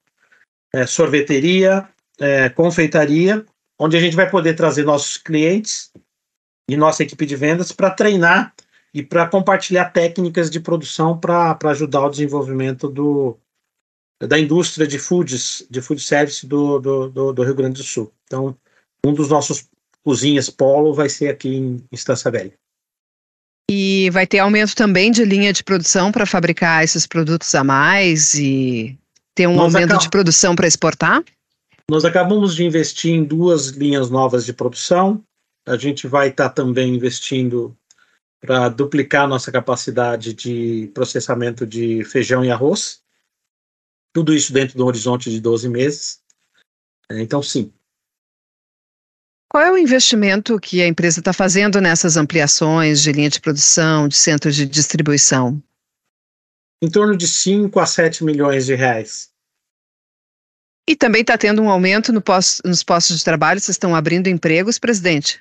é, sorveteria, é, confeitaria, onde a gente vai poder trazer nossos clientes e nossa equipe de vendas para treinar e para compartilhar técnicas de produção para ajudar o desenvolvimento do, da indústria de foods, de food service do, do, do, do Rio Grande do Sul. Então, um dos nossos cozinhas polo vai ser aqui em Estância Velha. E vai ter aumento também de linha de produção para fabricar esses produtos a mais e ter um Nós aumento de produção para exportar? Nós acabamos de investir em duas linhas novas de produção. A gente vai estar tá também investindo para duplicar nossa capacidade de processamento de feijão e arroz. Tudo isso dentro de um horizonte de 12 meses. É, então, sim. Qual é o investimento que a empresa está fazendo nessas ampliações de linha de produção, de centros de distribuição? Em torno de 5 a 7 milhões de reais. E também está tendo um aumento no posto, nos postos de trabalho? Vocês estão abrindo empregos, presidente?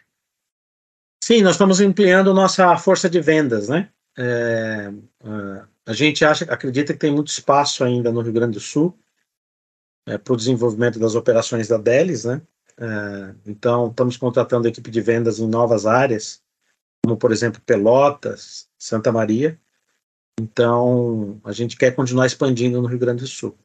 Sim, nós estamos ampliando nossa força de vendas, né? É, a gente acha, acredita que tem muito espaço ainda no Rio Grande do Sul é, para o desenvolvimento das operações da Delis, né? É, então, estamos contratando equipe de vendas em novas áreas, como, por exemplo, Pelotas, Santa Maria. Então, a gente quer continuar expandindo no Rio Grande do Sul.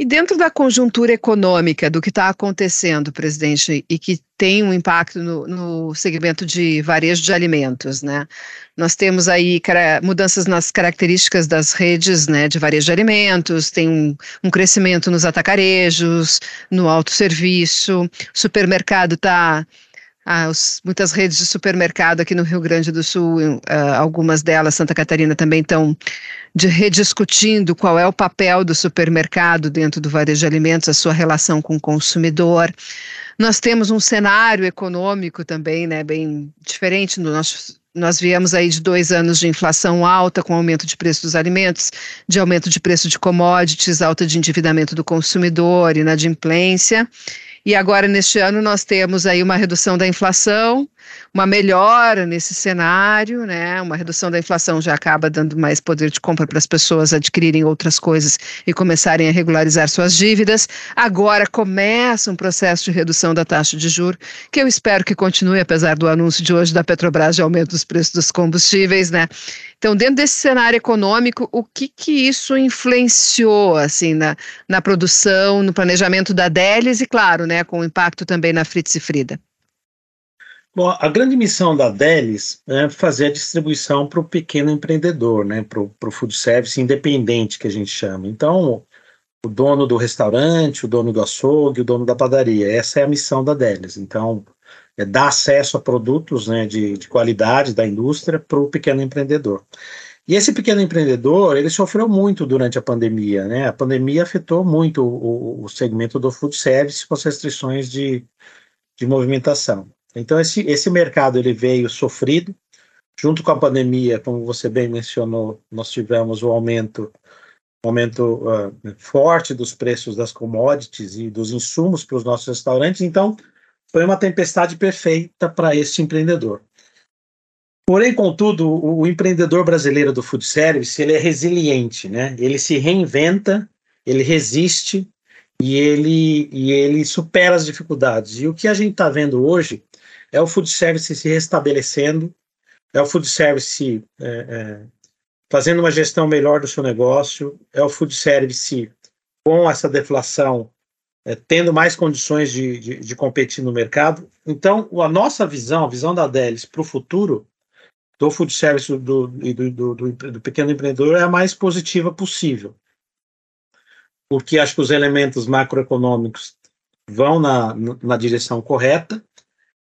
E dentro da conjuntura econômica do que está acontecendo, presidente, e que tem um impacto no, no, segmento de varejo de alimentos, né? Nós temos aí mudanças nas características das redes né, de varejo de alimentos, tem um, um crescimento nos atacarejos, no autosserviço, supermercado está ah, muitas redes de supermercado aqui no Rio Grande do Sul, uh, algumas delas, Santa Catarina, também estão de rediscutindo qual é o papel do supermercado dentro do varejo de alimentos, a sua relação com o consumidor. Nós temos um cenário econômico também, né, bem diferente no nosso nós viemos aí de dois anos de inflação alta, com aumento de preço dos alimentos, de aumento de preço de commodities, alta de endividamento do consumidor, inadimplência. E agora, neste ano, nós temos aí uma redução da inflação, uma melhora nesse cenário, né? Uma redução da inflação já acaba dando mais poder de compra para as pessoas adquirirem outras coisas e começarem a regularizar suas dívidas. Agora começa um processo de redução da taxa de juros, que eu espero que continue, apesar do anúncio de hoje da Petrobras de aumento dos preços dos combustíveis, né? Então, dentro desse cenário econômico, o que que isso influenciou, assim, na, na produção, no planejamento da Delis e, claro, né, com impacto também na Fritz e Frida? Bom, a grande missão da Delis é fazer a distribuição para o pequeno empreendedor, né, para o food service independente, que a gente chama. Então, o dono do restaurante, o dono do açougue, o dono da padaria, essa é a missão da Delis. Então, é, dar acesso a produtos né, de, de qualidade da indústria para o pequeno empreendedor. E esse pequeno empreendedor, ele sofreu muito durante a pandemia, né? A pandemia afetou muito o, o segmento do food service com as restrições de, de movimentação. Então, esse, esse mercado, ele veio sofrido, junto com a pandemia, como você bem mencionou, nós tivemos o um aumento, um aumento uh, forte dos preços das commodities e dos insumos para os nossos restaurantes, então foi uma tempestade perfeita para este empreendedor. Porém, contudo, o, o, empreendedor brasileiro do food service ele é resiliente, né? Ele se reinventa, ele resiste e ele e ele supera as dificuldades. E o que a gente está vendo hoje é o food service se restabelecendo, é o food service é, é, fazendo uma gestão melhor do seu negócio, é o food service com essa deflação, é, tendo mais condições de, de, de, competir no mercado. Então, a nossa visão, a visão da Delis para o futuro do food service do, do, do, do, pequeno empreendedor é a mais positiva possível. Porque acho que os elementos macroeconômicos vão na, na direção correta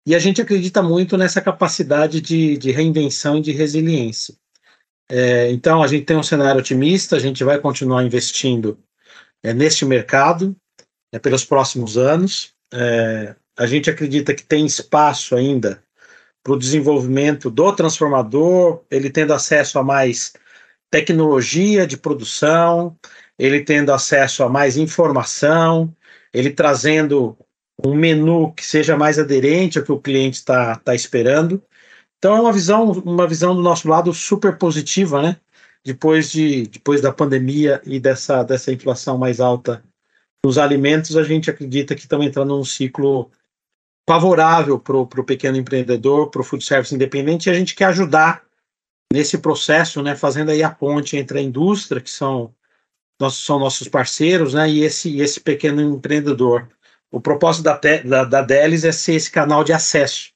e a gente acredita muito nessa capacidade de, de reinvenção e de resiliência. É, então, a gente tem um cenário otimista, a gente vai continuar investindo é, neste mercado é, pelos próximos anos. É, a gente acredita que tem espaço ainda para o desenvolvimento do transformador, ele tendo acesso a mais tecnologia de produção, ele tendo acesso a mais informação, ele trazendo um menu que seja mais aderente ao que o cliente está tá esperando. Então é uma visão, uma visão do nosso lado super positiva, né? Depois, de, depois da pandemia e dessa, dessa inflação mais alta nos alimentos, a gente acredita que estamos entrando num ciclo favorável para o pequeno empreendedor, para o food service independente, e a gente quer ajudar nesse processo, né, fazendo aí a ponte entre a indústria, que são nossos, são nossos parceiros, né, e esse, esse pequeno empreendedor. O propósito da, da, da Delis é ser esse canal de acesso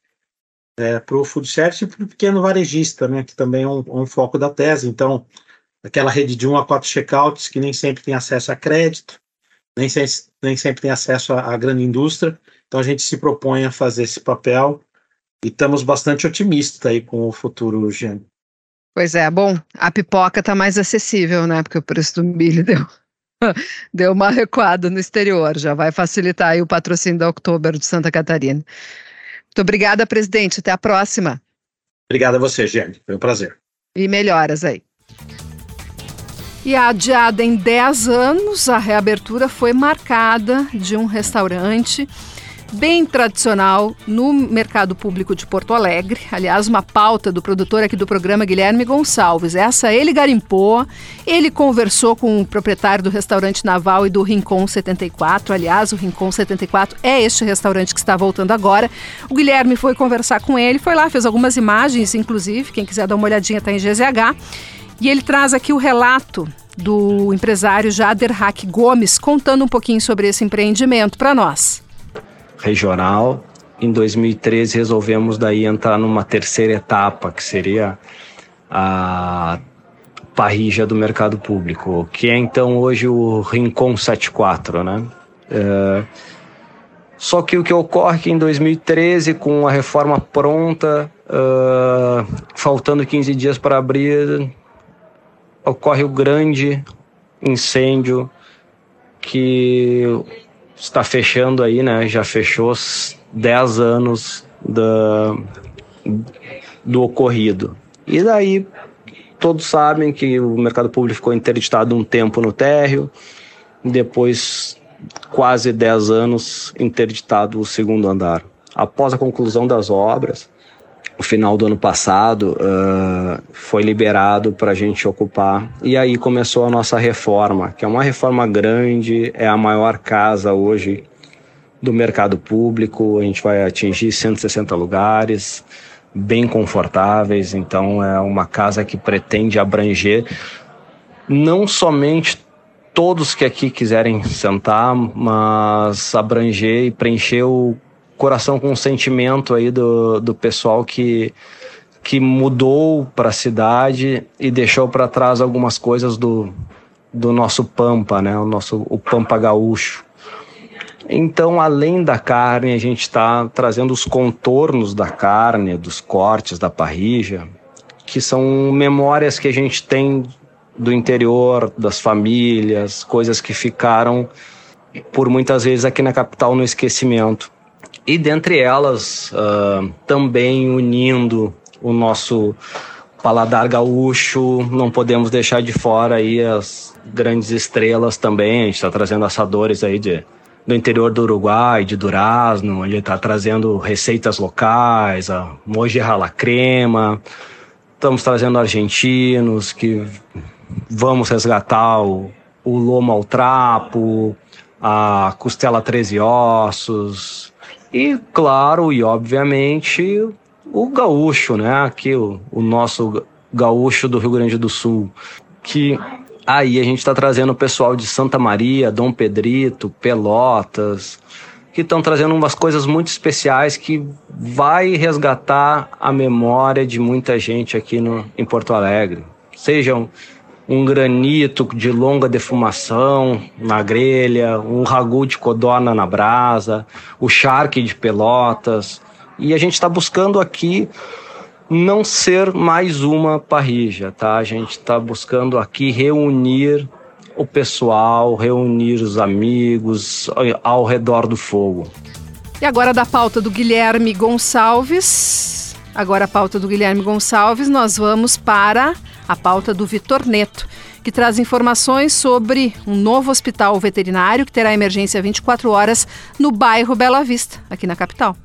é, para o food service e para o pequeno varejista, né, que também é um, um, foco da tese. Então, aquela rede de 1 a 4 checkouts que nem sempre tem acesso a crédito, nem, se, nem sempre tem acesso à, grande indústria. Então, a gente se propõe a fazer esse papel e estamos bastante otimistas aí com o futuro, Gênio. Pois é, bom, a pipoca está mais acessível, né? Porque o preço do milho deu, deu uma recuada no exterior, já vai facilitar aí o patrocínio da Oktober de Santa Catarina. Muito obrigada, presidente. Até a próxima. Obrigado a você, Jenny. Foi um prazer. E melhoras aí. E adiada em 10 anos, a reabertura foi marcada de um restaurante bem tradicional no mercado público de Porto Alegre. Aliás, uma pauta do produtor aqui do programa, Guilherme Gonçalves. Essa ele garimpou, ele conversou com o proprietário do restaurante Naval e do Rincon 74. Aliás, o Rincon 74 é este restaurante que está voltando agora. O Guilherme foi conversar com ele, foi lá, fez algumas imagens, inclusive, quem quiser dar uma olhadinha está em GZH. E ele traz aqui o relato do empresário Jader Hack Gomes, contando um pouquinho sobre esse empreendimento para nós regional. Em 2013 resolvemos daí entrar numa terceira etapa, que seria a parrija do mercado público, que é então hoje o Rincon 74, né? É, só que o que ocorre é que em 2013, com a reforma pronta, uh, faltando 15 dias para abrir, ocorre o grande incêndio que está fechando aí, né? Já fechou 10 anos da, do ocorrido. E daí todos sabem que o mercado público ficou interditado um tempo no térreo, depois quase 10 anos interditado o segundo andar. Após a conclusão das obras, no final do ano passado, uh, foi liberado para a gente ocupar. E aí começou a nossa reforma, que é uma reforma grande, é a maior casa hoje do mercado público. A gente vai atingir 160 lugares, bem confortáveis. Então, é uma casa que pretende abranger não somente todos que aqui quiserem sentar, mas abranger e preencher o coração com um sentimento aí do, do pessoal que, que mudou para a cidade e deixou para trás algumas coisas do, do nosso Pampa, né? O nosso o Pampa gaúcho. Então, além da carne, a gente está trazendo os contornos da carne, dos cortes da parrija, que são memórias que a gente tem do interior, das famílias, coisas que ficaram por muitas vezes aqui na capital no esquecimento e dentre elas uh, também unindo o nosso paladar gaúcho, não podemos deixar de fora aí as grandes estrelas também, a gente está trazendo assadores aí de, do interior do Uruguai, de Durazno, onde está trazendo receitas locais, a moji rala crema, estamos trazendo argentinos que vamos resgatar o, o lomo ao trapo, a costela 13 ossos, e, claro, e obviamente, o gaúcho, né? Aqui, o, o nosso gaúcho do Rio Grande do Sul, que aí a gente está trazendo o pessoal de Santa Maria, Dom Pedrito, Pelotas, que estão trazendo umas coisas muito especiais que vai resgatar a memória de muita gente aqui no, em Porto Alegre. Sejam um granito de longa defumação na grelha, um ragu de codorna na brasa, o charque de pelotas. E a gente está buscando aqui não ser mais uma parrija, tá? A gente está buscando aqui reunir o pessoal, reunir os amigos ao redor do fogo. E agora da pauta do Guilherme Gonçalves. Agora a pauta do Guilherme Gonçalves, nós vamos para a pauta do Vitor Neto, que traz informações sobre um novo hospital veterinário que terá emergência 24 horas no bairro Bela Vista, aqui na capital.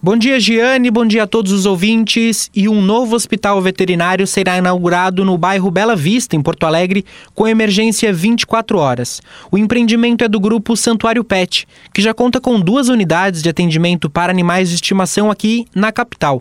Bom dia, Giane. Bom dia a todos os ouvintes. E um novo hospital veterinário será inaugurado no bairro Bela Vista, em Porto Alegre, com emergência 24 horas. O empreendimento é do grupo Santuário Pet, que já conta com duas unidades de atendimento para animais de estimação aqui na capital.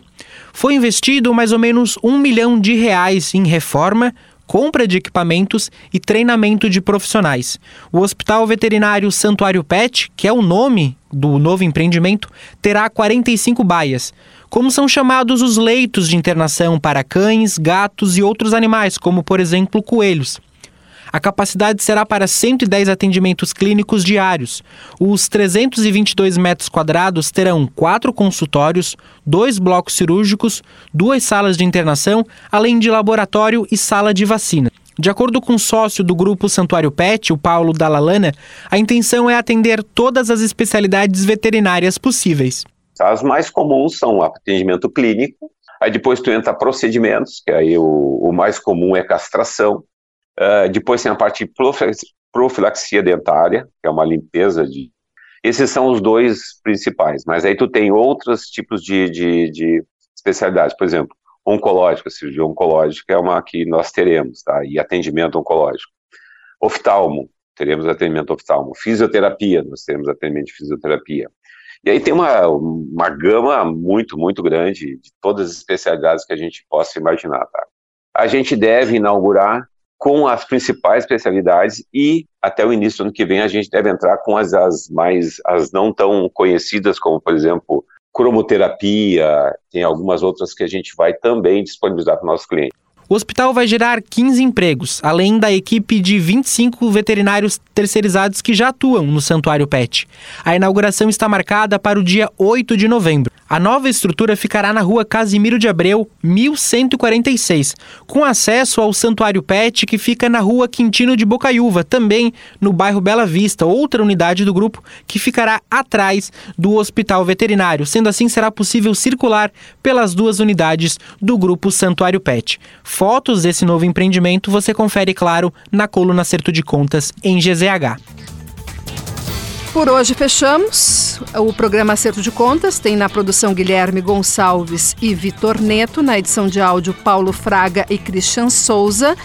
Foi investido mais ou menos um milhão de reais em reforma, compra de equipamentos e treinamento de profissionais. O Hospital Veterinário Santuário Pet, que é o nome do novo empreendimento, terá 45 baias. Como são chamados os leitos de internação para cães, gatos e outros animais, como por exemplo coelhos. A capacidade será para 110 atendimentos clínicos diários. Os 322 metros quadrados terão quatro consultórios, dois blocos cirúrgicos, duas salas de internação, além de laboratório e sala de vacina. De acordo com o sócio do grupo Santuário Pet, o Paulo Dalalana, a intenção é atender todas as especialidades veterinárias possíveis. As mais comuns são atendimento clínico, aí depois tu entra procedimentos, que aí o, o mais comum é castração, Uh, depois tem a parte de profilaxia dentária, que é uma limpeza de. Esses são os dois principais, mas aí tu tem outros tipos de, de, de especialidades, por exemplo, oncológica, cirurgia oncológica é uma que nós teremos, tá? E atendimento oncológico. Oftalmo, teremos atendimento oftalmo. Fisioterapia, nós teremos atendimento de fisioterapia. E aí tem uma, uma gama muito, muito grande de todas as especialidades que a gente possa imaginar, tá? A gente deve inaugurar com as principais especialidades e até o início do ano que vem a gente deve entrar com as, as mais as não tão conhecidas como por exemplo cromoterapia tem algumas outras que a gente vai também disponibilizar para os nossos clientes o hospital vai gerar 15 empregos, além da equipe de 25 veterinários terceirizados que já atuam no Santuário Pet. A inauguração está marcada para o dia 8 de novembro. A nova estrutura ficará na rua Casimiro de Abreu, 1146, com acesso ao Santuário Pet, que fica na rua Quintino de Bocaiúva, também no bairro Bela Vista, outra unidade do grupo que ficará atrás do Hospital Veterinário. Sendo assim, será possível circular pelas duas unidades do grupo Santuário Pet. Fotos desse novo empreendimento você confere, claro, na coluna Acerto de Contas em GZH. Por hoje fechamos. O programa Acerto de Contas tem na produção Guilherme Gonçalves e Vitor Neto, na edição de áudio Paulo Fraga e Christian Souza.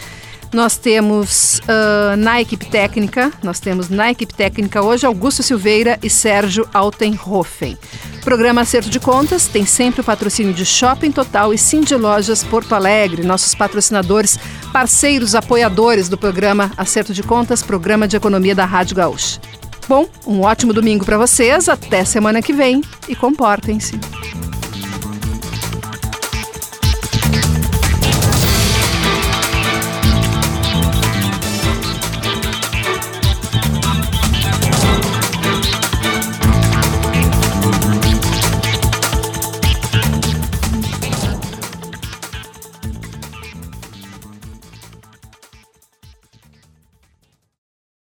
Nós temos uh, na equipe técnica, nós temos na equipe técnica hoje Augusto Silveira e Sérgio Altenhofen. Programa Acerto de Contas tem sempre o patrocínio de Shopping Total e Cindy Lojas Porto Alegre, nossos patrocinadores, parceiros, apoiadores do programa Acerto de Contas, programa de economia da Rádio Gaúcha. Bom, um ótimo domingo para vocês, até semana que vem e comportem-se.